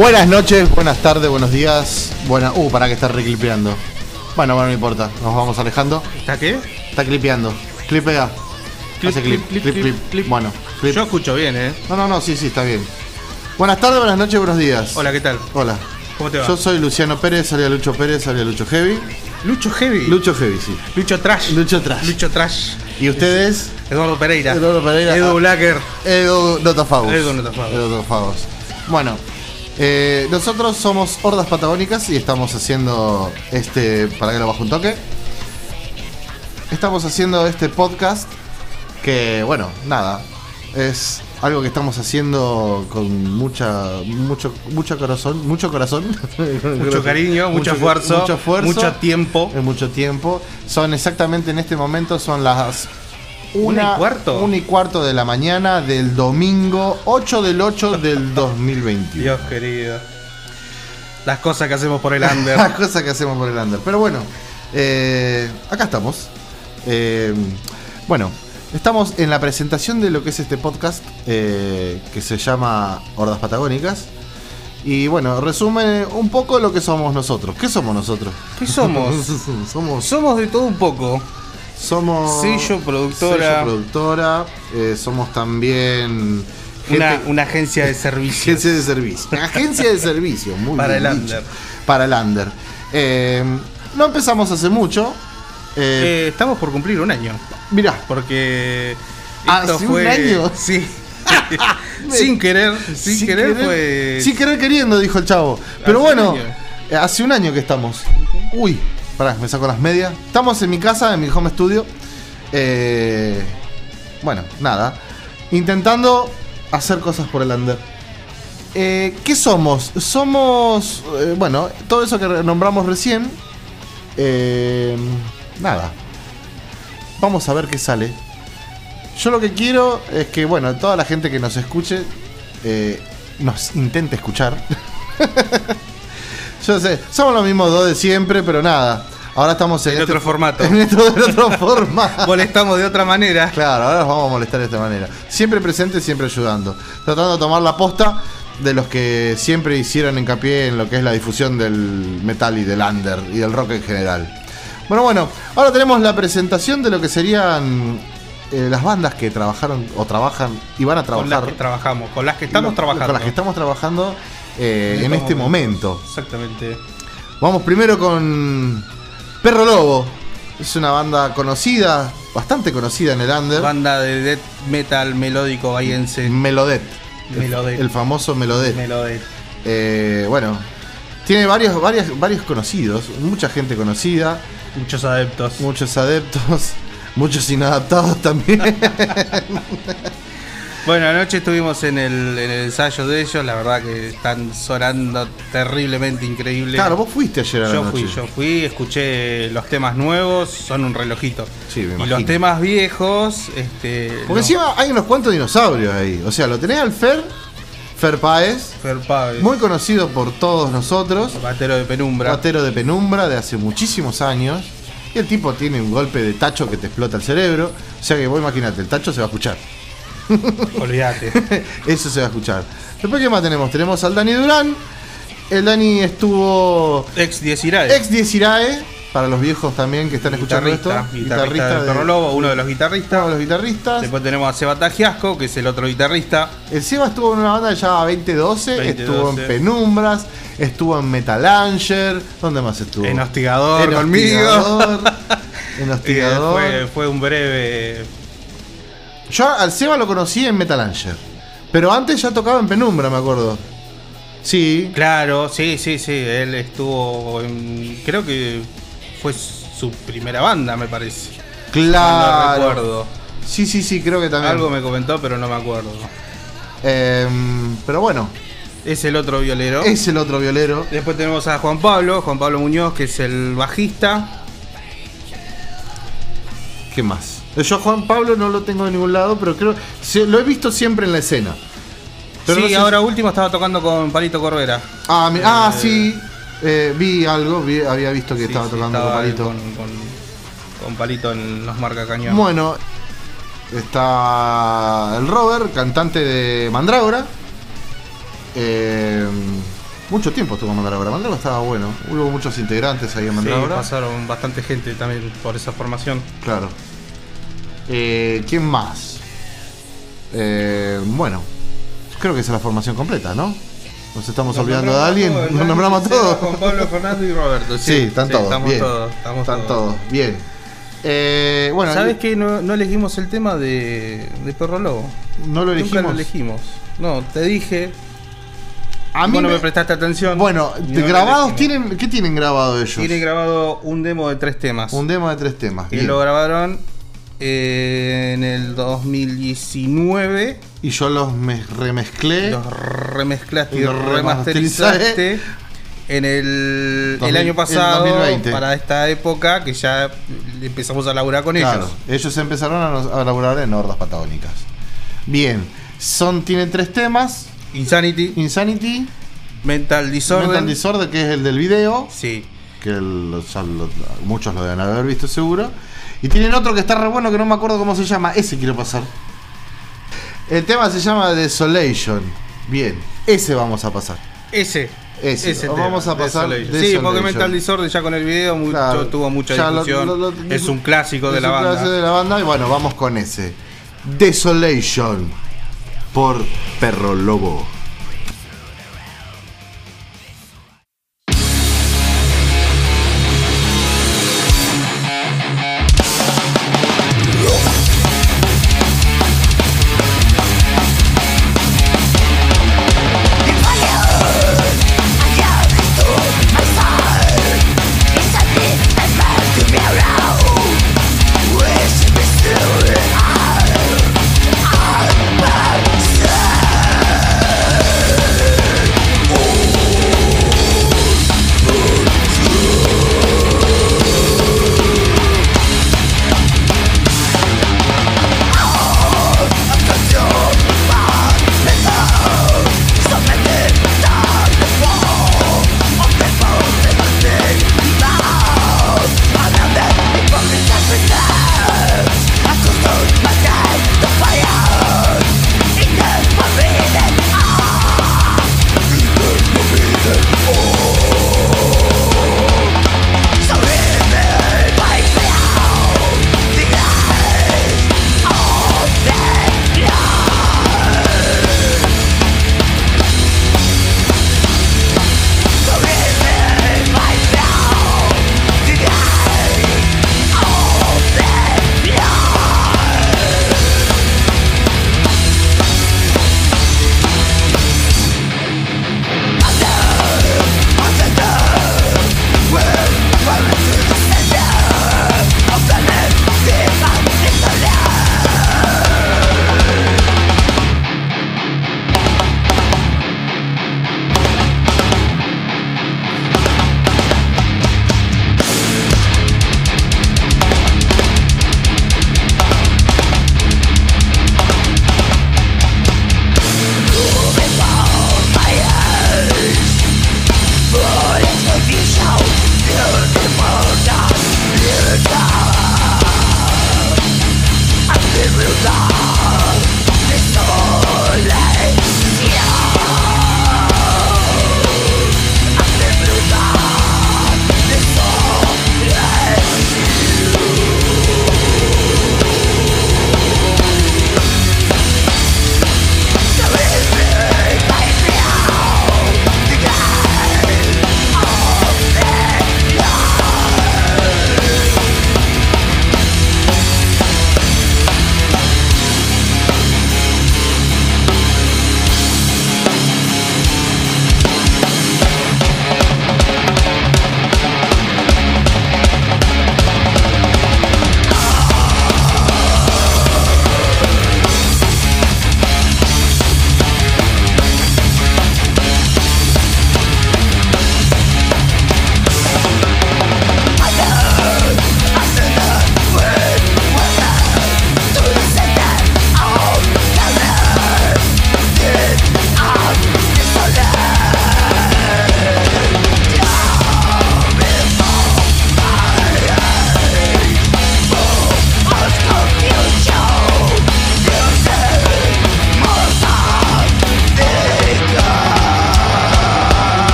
Buenas noches, buenas tardes, buenos días. Buena. Uh, para que está reclipeando. Bueno, bueno, no importa. Nos vamos alejando. ¿Está qué? Está clipeando. Clipea. Clip, Hace clip, clip, clip, clip. Bueno, clip. Yo escucho bien, ¿eh? No, no, no, sí, sí, está bien. Buenas tardes, buenas noches, buenos días. Hola, ¿qué tal? Hola. ¿Cómo te va? Yo soy Luciano Pérez, salía Lucho Pérez, salía Lucho Heavy. Lucho Heavy. Lucho Heavy, sí. Lucho Trash. Lucho Trash. Lucho Trash. ¿Y ustedes? Eduardo Pereira. Eduardo Pereira. Edu Ah. Blacker. Edu Notafagos. Edu Notafagos. Edu Notafagos. Bueno, eh, nosotros somos Hordas Patagónicas y estamos haciendo este. Para que lo bajo un toque. Estamos haciendo este podcast que, bueno, nada. Es algo que estamos haciendo con mucha, mucho, mucho corazón, mucho corazón, Mucho cariño, mucho, esfuerzo, mucho esfuerzo, mucho tiempo. en mucho tiempo. Son exactamente en este momento, son las ¿Una y cuarto? una y cuarto de la mañana del domingo 8 del 8 del 2021. Dios querido. Las cosas que hacemos por el under. Las cosas que hacemos por el under. Pero bueno, eh, acá estamos. Eh, bueno, estamos en la presentación de lo que es este podcast eh, que se llama Hordas Patagónicas. Y bueno, resume un poco lo que somos nosotros. ¿Qué somos nosotros? ¿Qué somos? somos Somos de todo un poco. Somos. Sello, productora. sello, productora. eh, somos también. Una, gente- una agencia de servicios. agencia de servicio. Agencia de servicio. Muy Para bien el dicho. under. Para el under. Eh, no empezamos hace mucho. Eh, Eh, estamos por cumplir un año. mirá, Porque. ¿Hace Esto un año? Sí. sin querer. Sin, querer, fue. Sin querer queriendo, dijo el chavo. Pero Hace bueno, hace un año que estamos. Uy, pará, me saco las medias. Estamos en mi casa, en mi home studio. Eh, bueno, nada. Intentando hacer cosas por el under. Eh, ¿Qué somos? Somos, eh, bueno, todo eso que nombramos recién. Eh, nada. Vamos a ver qué sale. Yo lo que quiero es que, bueno, toda la gente que nos escuche eh, nos intente escuchar. Yo sé, somos los mismos dos de siempre, pero nada. Ahora estamos en, En este- otro formato. En otro, en otro formato. Molestamos de otra manera. Claro, ahora nos vamos a molestar de esta manera. Siempre presente, siempre ayudando. Tratando de tomar la posta de los que siempre hicieron hincapié en lo que es la difusión del metal y del under y del rock en general. Bueno, bueno, ahora tenemos la presentación de lo que serían eh, las bandas que trabajaron o trabajan y van a Con las trabajar. que trabajamos, con las que estamos Con trabajando. las que estamos trabajando eh, en este momento. Exactamente. Vamos primero con Perro Lobo. Es una banda conocida, bastante conocida en el under. Banda de death metal melódico bahiense. Melodet. El- Melodet. El, famoso Melodet. Melodet. Eh, bueno, tiene varios, varios, varios conocidos, mucha gente conocida, Muchos adeptos. muchos adeptos, muchos inadaptados también. Bueno, anoche estuvimos en el, en el ensayo de ellos. La verdad que están sonando terriblemente increíble. claro, vos fuiste ayer a la Yo noche. fui, yo fui, escuché los temas nuevos, son un relojito. Sí, me y imagino. los temas viejos, este. Porque no, encima hay unos cuantos dinosaurios ahí. O sea, lo tenés al Fer, Fer Páez, Fer Páez, muy conocido por todos nosotros. batero de penumbra. Ratero de penumbra de hace muchísimos años. Y el tipo tiene un golpe de tacho que te explota el cerebro. O sea que vos imagínate, el tacho se va a escuchar. Olvídate. Eso se va a escuchar. Después, ¿qué más tenemos? Tenemos al Dani Durán. El Dani estuvo Ex 10 Irae. ex 10 Irae, para los viejos también que están escuchando esto. guitarrista, de Perro Lobo, uno de los uno guitarristas. de los guitarristas. Después tenemos a Seba Tagiasco, que es el otro guitarrista. El Seba estuvo en una banda llama 2012, 2012. estuvo en Penumbras, estuvo en Metalanger. ¿Dónde más estuvo? En Hostigador, En conmigo. Hostigador, En Eh, Hostigador. fue, fue un breve. Yo al Seba lo conocí en Metalanger. Pero antes ya tocaba en Penumbra, me acuerdo. Sí. Claro, sí, sí, sí. Él estuvo en. Creo que fue su primera banda, me parece. No Claro. recuerdo. Sí, sí, sí, creo que también. Algo me comentó, pero no me acuerdo. Em, pero bueno, Es el otro violero. es el otro violero. Después tenemos a Juan Pablo, Juan Pablo Muñoz, que es el bajista. ¿Qué más? Yo a Juan Pablo no lo tengo de ningún lado, pero creo. se- lo he visto siempre en la escena. Pero sí, no sé ahora si- último estaba tocando con Palito Corbera. Ah, mi- ah, Eh, sí. eh, vi algo, vi- había visto que Sí, estaba sí, tocando estaba con Palito. Con, con- con Palito en los marca cañón. Bueno, está el Robert, cantante de Mandrágora. Eh, Mucho tiempo estuvo Mandrágora. Mandrágora estaba bueno. Hubo muchos integrantes ahí en Sí, Mandrágora. pasaron bastante gente también por esa formación. claro. Eh, ¿Quién más? Eh, bueno, creo que esa es la formación completa, ¿no? Nos estamos olvidando de alguien. Nos nombramos a todos. Con Pablo, Fernando y Roberto. Sí, están todos. Estamos bien. todos. Estamos están todos. Bien. Eh, bueno, ¿Sabes qué? No, no elegimos el tema de, de Perro Lobo. no lo Nunca elegimos. lo elegimos. No, te dije. A mí vos no me- me prestaste atención. Bueno, no grabados tienen. ¿Qué tienen grabado ellos? Tiene grabado un demo de tres temas. Un demo de tres temas. que lo grabaron eh, en el 2019. Y yo los me- remezclé. Los remezclaste y los remasterizaste en el, el 2000 año pasado el 2020. para esta época que ya empezamos a laburar con Claro, ellos. ellos empezaron a, a laburar en hordas patagónicas. Bien, son, tienen tres temas: Insanity, Insanity, Mental Disorder. Mental Disorder, que es el del video, Sí. que el- ya lo- muchos lo deben haber visto seguro. Y tienen otro que está re bueno que no me acuerdo cómo se llama. Ese quiero pasar. El tema se llama Desolation. Bien, ese vamos a pasar. Ese. Ese, ese vamos a pasar Desolation. Sí, porque Mental Disorder ya con el video mucho- Claro, tuvo mucha lo- discusión. lo- lo- es un clásico de la un banda. clásico de la banda y bueno, vamos con ese. Desolation por Perro Lobo.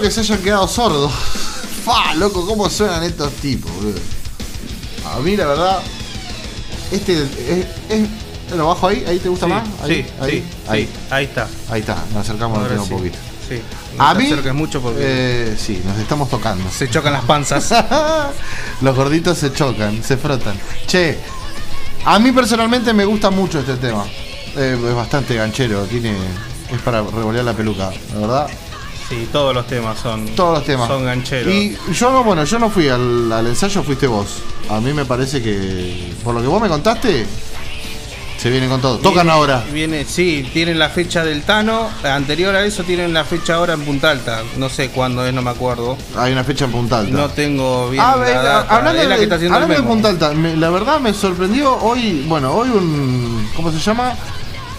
Espero que se hayan quedado sordos. Fa, loco, cómo suenan estos tipos, boludo. A mí, la verdad, este es. es- ¿Lo bajo ahí? ¿Ahí te gusta Sí, más? Ahí, sí, ahí, sí, ahí. sí, ahí está. Ahí está, nos acercamos Ahora sí. un poquito. Sí. No A mí. mucho porque eh, sí, nos estamos tocando. se chocan las panzas. Los gorditos se chocan, se frotan. Che, a mí personalmente me gusta mucho este tema. Eh, es bastante ganchero, tiene. Es para revolear la peluca, la verdad. Sí, todos los temas son. Todos los temas. Son gancheros. Y yo no, bueno, yo no fui al, al ensayo, fuiste vos. A mí me parece que. Por lo que vos me contaste, se vienen con todo. Tocan ahora. Viene, sí, tienen la fecha del Tano. Anterior a eso tienen la fecha ahora en Punta Alta. No sé cuándo es, no me acuerdo. Hay una fecha en Punta Alta. No tengo bien Ah, la data. hablando Es la de, que está haciendo el hablando de. Punta Alta, me- la verdad me sorprendió hoy, bueno, hoy un, ¿cómo se llama?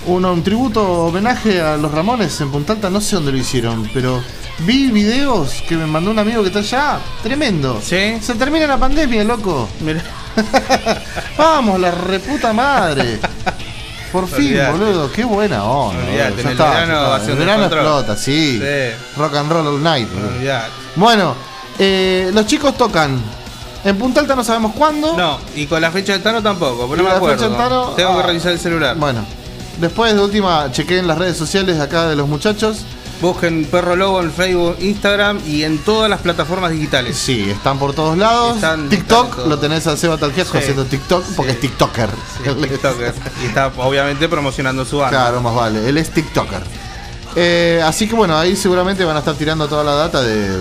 Un, un tributo, homenaje a los Ramones en Punta Alta, no sé dónde lo hicieron, pero vi videos que me mandó un amigo que está allá, tremendo. ¿Sí? Se termina la pandemia, loco. Mirá. Vamos, la reputa madre. Por fin, Olvidate. boludo, qué buena onda. Olvidate, en el está, verano está. va El verano explota, sí. Sí. Rock and roll all night. Bueno, eh, los chicos tocan. En Punta Alta no sabemos cuándo. No, y con la fecha del Tano tampoco, Y no me acuerdo. Tano, Tengo que ah, revisar el celular. Bueno, después de última, chequé en las redes sociales de acá de los muchachos. Busquen Perro Lobo en Facebook, Instagram y en todas las plataformas digitales. Sí, están por todos lados. Están- TikTok, están en todo. lo tenés a Seba Talgiasco Sí. haciendo TikTok porque es TikToker. Sí, TikToker. Y está obviamente promocionando su banda. Claro, más vale. Él es TikToker. Eh, así que bueno, ahí seguramente van a estar tirando toda la data de.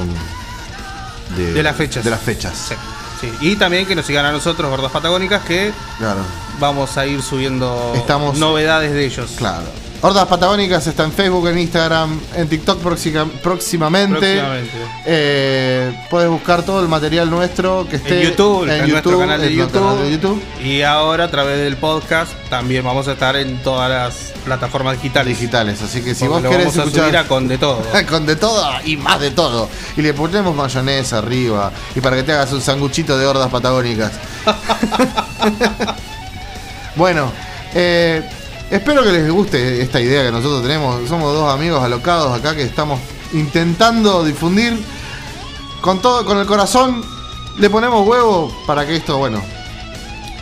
De las fechas. De las fechas. Sí, sí. Y también que nos sigan a nosotros, Gordas Patagónicas, que Claro, vamos a ir subiendo Estamos- novedades de ellos. claro. Hordas Patagónicas está en Facebook, en Instagram, en TikTok próxima- próximamente. Próximamente. Eh, puedes buscar todo el material nuestro que esté En YouTube, en, nuestro canal de en YouTube. canal de YouTube. Y ahora a través del podcast también vamos a estar en todas las plataformas digitales. digitales. Así que si Porque vos lo querés vamos a escuchar subir a con de todo. con de todo y más de todo. Y le ponemos mayonesa arriba. Y para que te hagas un sanguchito de hordas patagónicas. bueno, eh, espero que les guste esta idea que nosotros tenemos. Somos dos amigos alocados acá que estamos intentando difundir con todo, con el corazón. Le ponemos huevo para que esto, bueno,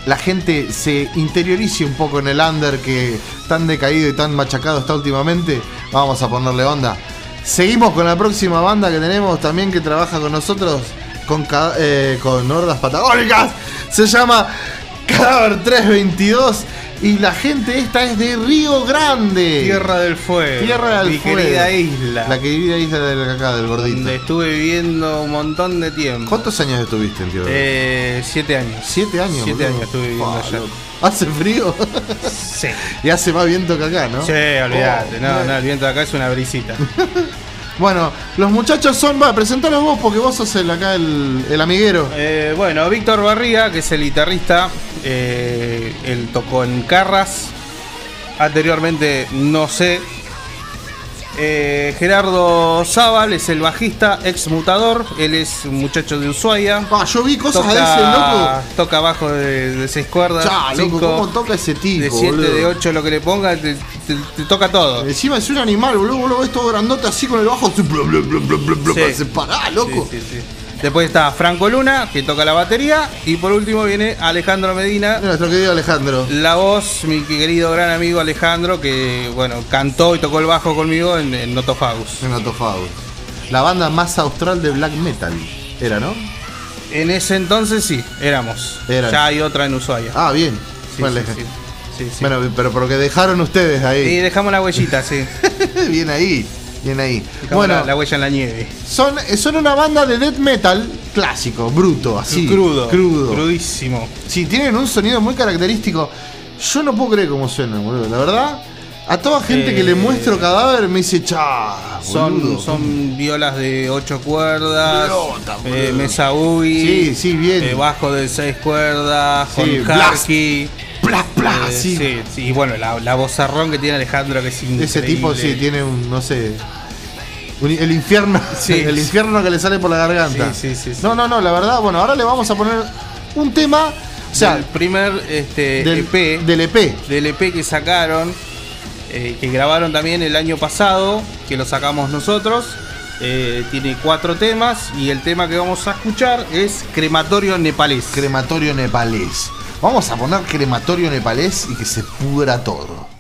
la gente se interiorice un poco en el under que tan decaído y tan machacado está últimamente. Vamos a ponerle onda. Seguimos con la próxima banda que tenemos también que trabaja con nosotros, con, eh, con hordas patagónicas. Se llama Cadáver 322 y la gente esta es de Río Grande. Tierra del Fuego. Tierra del Mi Fuego. querida isla. La querida isla del acá, del gordito. donde estuve viviendo un montón de tiempo. ¿Cuántos años estuviste en? Eh, siete años. ¿Siete años? Siete años estuve viviendo allá. loco. ¿Hace frío? Sí. y hace más viento que acá, ¿no? Sí, olvídate. Oh, no, no, el viento de acá es una brisita. Bueno, los muchachos son. Va, presentalos vos porque vos sos el, acá el, el amiguero. Eh, bueno, Víctor Barría, que es el guitarrista, eh, él tocó en Carras. Anteriormente, no sé. Eh, Gerardo Zaval es el bajista, ex mutador. Él es un muchacho de Ushuaia. Ah, yo vi cosas de ese Toca, loco. toca bajo de, de seis cuerdas. Ya, loco, cinco, ¿cómo toca ese tipo? de 7, boludo? de 8, lo que le ponga, te, te- te toca todo. Encima es un animal, boludo. Vos lo ves todo grandote así con el bajo. Así, bla, bla, bla, Sí. Se pará, loco. Sí, sí. Después está Franco Luna, que toca la batería. Y por último viene Alejandro Medina, Nuestro querido Alejandro. La voz, mi querido gran amigo Alejandro, que bueno, cantó y tocó el bajo conmigo en, en Notofagus. En Autofago. La banda más austral de black metal. Era, ¿no? En ese entonces sí, éramos. Eran. Ya hay otra en Ushuaia. Ah, bien. Sí, Bueno, sí. Bueno, pero porque dejaron ustedes Y ahí. dejamos la huellita, sí. bien ahí. Bien ahí. Bueno, la, la huella en la nieve. son, son una banda de death metal clásico, bruto, así. Crudo. Crudo. Crudísimo. Sí, tienen un sonido muy característico. Yo no puedo creer cómo suenan, boludo. La verdad, a toda gente que le Eh, muestro cadáver me dice, cha, Son, boludo". son violas de 8 cuerdas, boludo. eh, mesa Sí, sí, bien. eh, bajo de 6 cuerdas, Sí, con eh, sí, sí. Y bueno, la, la vozarrón que tiene Alejandro, que es increíble. Ese tipo sí tiene un, no sé. el infierno. Sí. el infierno que le sale por la garganta. Sí, sí, sí. No, no, no, la verdad, bueno, ahora le vamos a poner un tema. O sea, el primer este, del EP, del EP. del EP que sacaron, eh, que grabaron también el año pasado, que lo sacamos nosotros. Eh, tiene cuatro temas y el tema que vamos a escuchar es Crematorio Nepalés. Crematorio nepalés. Vamos a poner crematorio nepalés y que se pudra todo.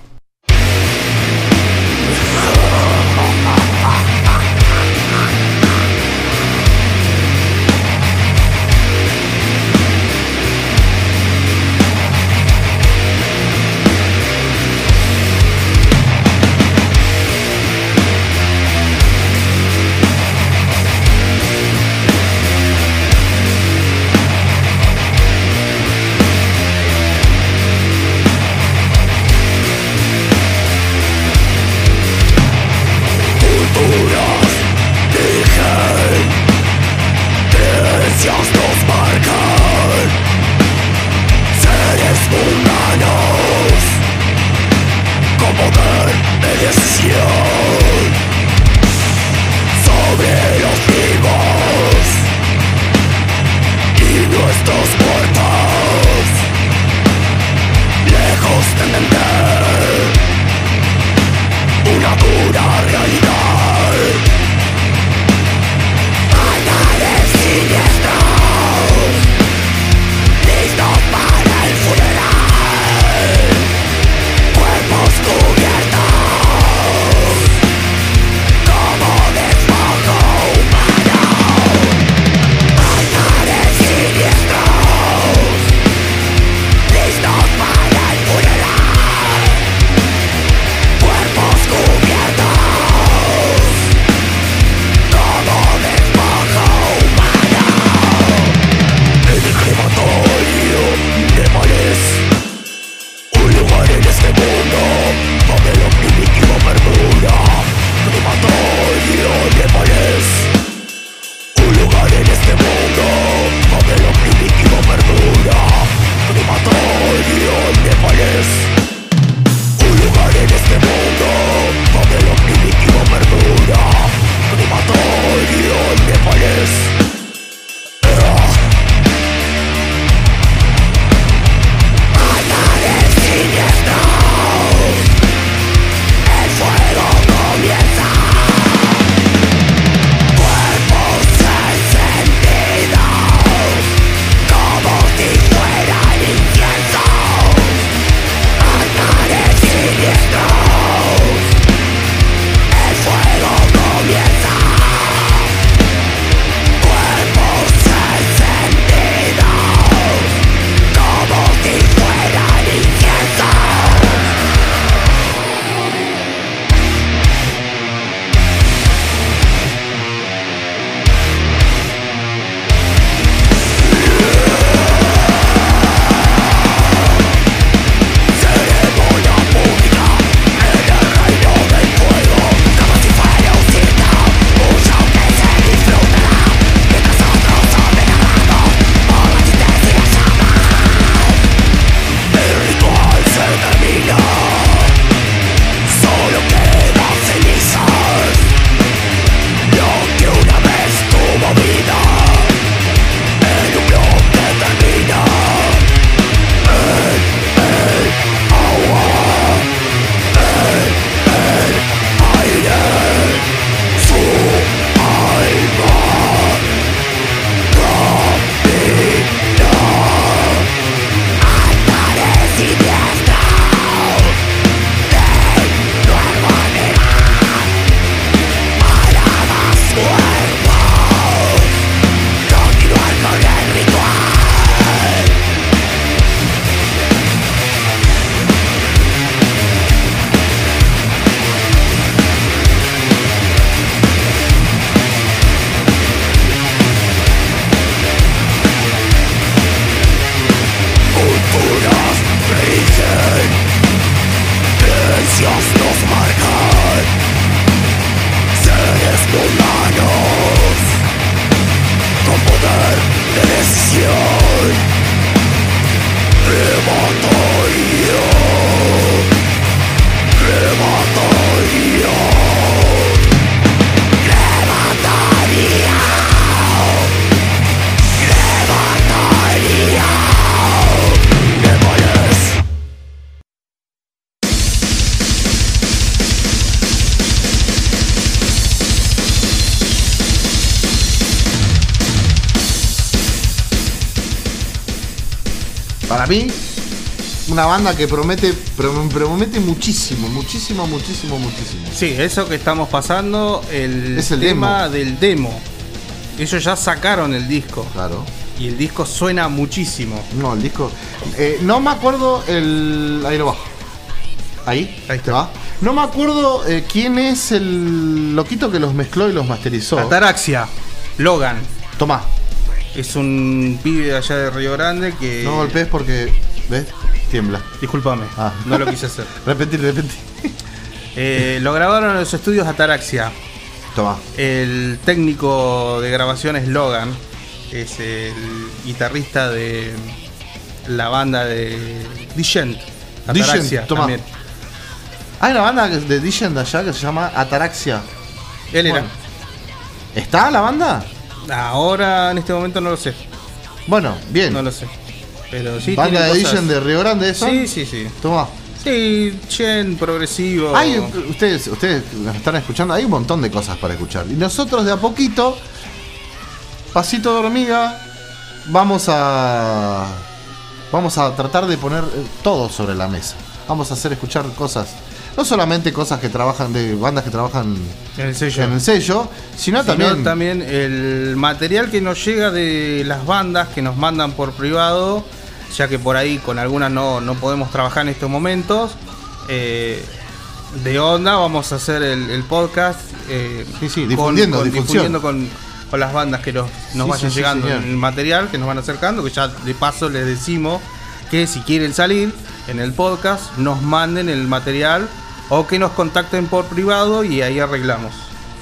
Mí, una banda que promete, prom- promete muchísimo, muchísimo, muchísimo, muchísimo. Sí, eso que estamos pasando, el, Es el tema del demo. Ellos ya sacaron el disco Claro. y el disco suena muchísimo. No, el disco. eh, no me acuerdo el. Ahí lo bajo. Ahí. Ahí está. ¿Va? No me acuerdo eh, quién es el loquito que los mezcló y los masterizó. Ataraxia, Logan. Tomá, Es un pibe de allá de Río Grande que. no golpees porque. ¿Ves? Tiembla. Discúlpame, Ah. no lo quise hacer. Repetir, repetir. Eh, lo grabaron en los estudios Ataraxia. Tomá. El técnico de grabación es Logan, es el guitarrista de la banda de Digent. Digent, Ataraxia toma. también. Hay una banda de de allá que se llama Ataraxia. Él era. ¿Está la banda? Ahora en este momento no lo sé. Bueno, bien. No lo sé. Pero sí. banda de cosas- DJ de Río Grande, ¿eso? Sí, sí, sí. Tomá. Sí, Chen, progresivo. Hay, ustedes, ustedes nos están escuchando, hay un montón de cosas para escuchar. Y nosotros de a poquito, pasito de hormiga, vamos a. Vamos a tratar de poner eh, todo sobre la mesa. Vamos a hacer escuchar cosas. No solamente cosas que trabajan de bandas que trabajan En el sello. en el sello, sino Sino también. también el material que nos llega de las bandas que nos mandan por privado, ya que por ahí con algunas no, no podemos trabajar en estos momentos. eh, de onda vamos a hacer el, el podcast eh, Sí, sí, difundiendo, difusión. difundiendo con, con las bandas que nos, nos Sí, vayan llegando el material que nos van acercando, que ya de paso les decimos que si quieren salir en el podcast nos manden el material o que nos contacten por privado y ahí arreglamos.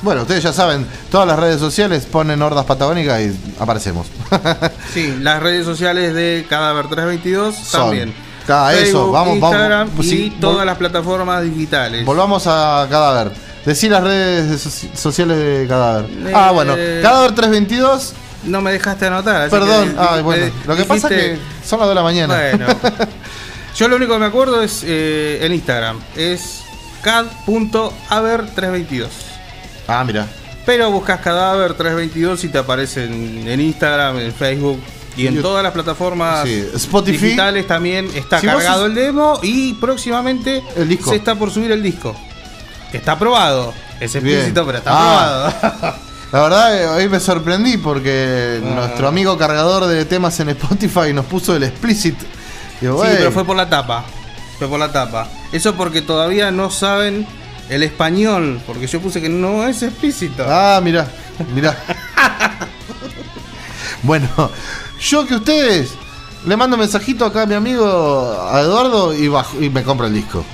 Bueno, ustedes ya saben, todas las redes sociales ponen Hordas Patagónicas y aparecemos. Sí, las redes sociales de Cadáver 322 Son. también. Ah, eso, vamos, vamos. Instagram y Sí, todas vol- las plataformas digitales. Volvamos a Cadáver. Decí las redes de soci- sociales de Cadáver. Eh, Ah, bueno, Cadáver 322. No me dejaste anotar. Perdón, que me bueno. Lo que pasa es que son las 2 de la mañana. Bueno. Yo lo único que me acuerdo es eh, en Instagram. Es cad.aver322. ah, mira. Pero buscas Cadáver 322 y te aparecen en Instagram, en Facebook y en YouTube. todas las plataformas Sí, Spotify. digitales también está Si cargado el demo y próximamente El disco. se está por subir el disco. Que está aprobado. Es Bien. explícito, pero está Ah. aprobado. La verdad, eh, hoy me sorprendí porque Ah. nuestro amigo cargador de temas en Spotify nos puso el explicit. Digo, Sí, pero fue por la tapa. Fue por la tapa. Eso porque todavía no saben el español. Porque yo puse que no es explícito. Ah, mira, mira. bueno, yo que ustedes le mando mensajito acá a mi amigo a Eduardo y, bajo, y me compra el disco.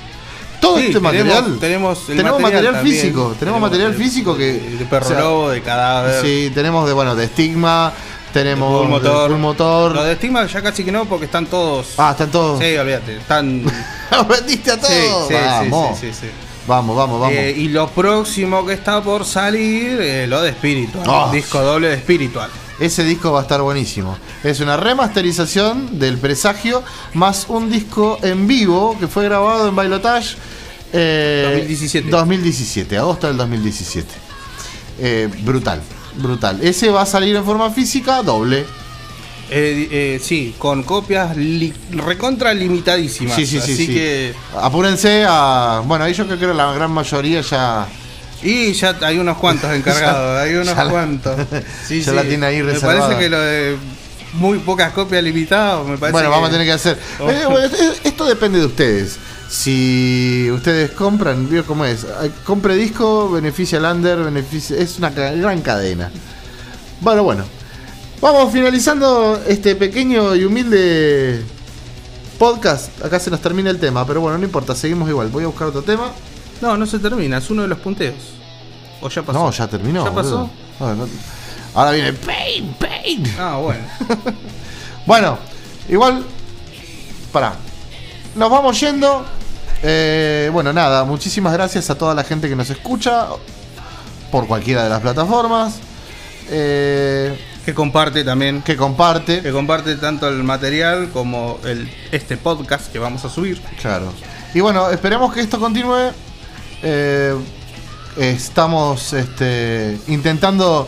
Todo Sí, este material. tenemos tenemos material, físico. Tenemos, material físico que. De perro o sea, lobo, de cadáver. Sí, tenemos de bueno, de estigma, tenemos Full motor. motor. Lo de estigma ya casi que no, porque están todos. Ah, están todos. Sí, olvídate. Están. Los vendiste a todos. sí, sí, vamos. sí, sí, sí. vamos, vamos, vamos. Eh, y lo próximo que está por salir, eh, lo de Spiritual. Oh. Disco doble de Spiritual. Ese disco va a estar buenísimo. Es una remasterización del presagio más un disco en vivo que fue grabado en Bailotage. eh, 2017. 2017, agosto del 2017. Eh, brutal, brutal. Ese va a salir en forma física doble. Eh, eh, sí, con copias li- recontra limitadísimas. Sí, sí, sí. Así sí. que. Apúrense a. Bueno, ahí yo creo que la gran mayoría ya. Y ya hay unos cuantos encargados, hay unos ya cuantos. Sí, ya sí. la tiene ahí Me reservada. parece que lo de muy pocas copias limitadas, me parece Bueno, vamos a tener que hacer. Oh. Eh, bueno, esto- depende de ustedes. Si ustedes compran, vio cómo es. Compre disco, beneficia al under, beneficia. Es una gran cadena. Bueno, bueno. Vamos finalizando este pequeño y humilde podcast. Acá se nos termina el tema, pero bueno, no importa, seguimos igual. Voy a buscar otro tema. No, no se termina, es uno de los punteos. ¿O ya pasó? No, ya terminó. ¿Ya pasó? No, no. Ahora viene Pain, Pain. Ah, bueno. Bueno, igual, pará. Nos vamos yendo. Eh, bueno, nada, muchísimas gracias a toda la gente que nos escucha por cualquiera de las plataformas. eh, que comparte también. que comparte. Que comparte tanto el material como el, este podcast que vamos a subir. Claro. Y bueno, esperemos que esto continúe. Eh, estamos este, intentando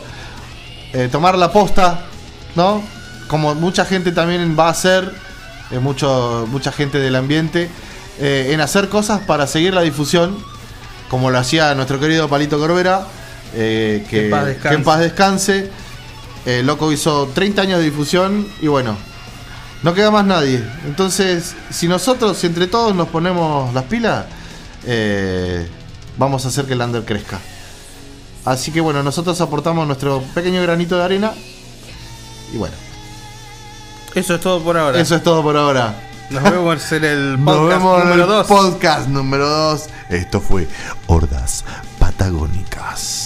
eh, tomar la posta, ¿no? Como mucha gente también va a hacer eh, mucho, mucha gente del ambiente, eh, en hacer cosas para seguir la difusión, como lo hacía nuestro querido Palito Corbera, que, Que en paz descanse. que en paz descanse. Eh, Loco hizo 30 años de difusión y bueno, no queda más nadie. Entonces, si nosotros, si entre todos nos ponemos las pilas, eh, vamos a hacer que el under crezca. Así que bueno, nosotros aportamos nuestro pequeño granito de arena. Y bueno, Eso es todo por ahora. eso es todo por ahora. Nos vemos en el podcast número el 2. podcast número 2. Esto fue Hordas Patagónicas.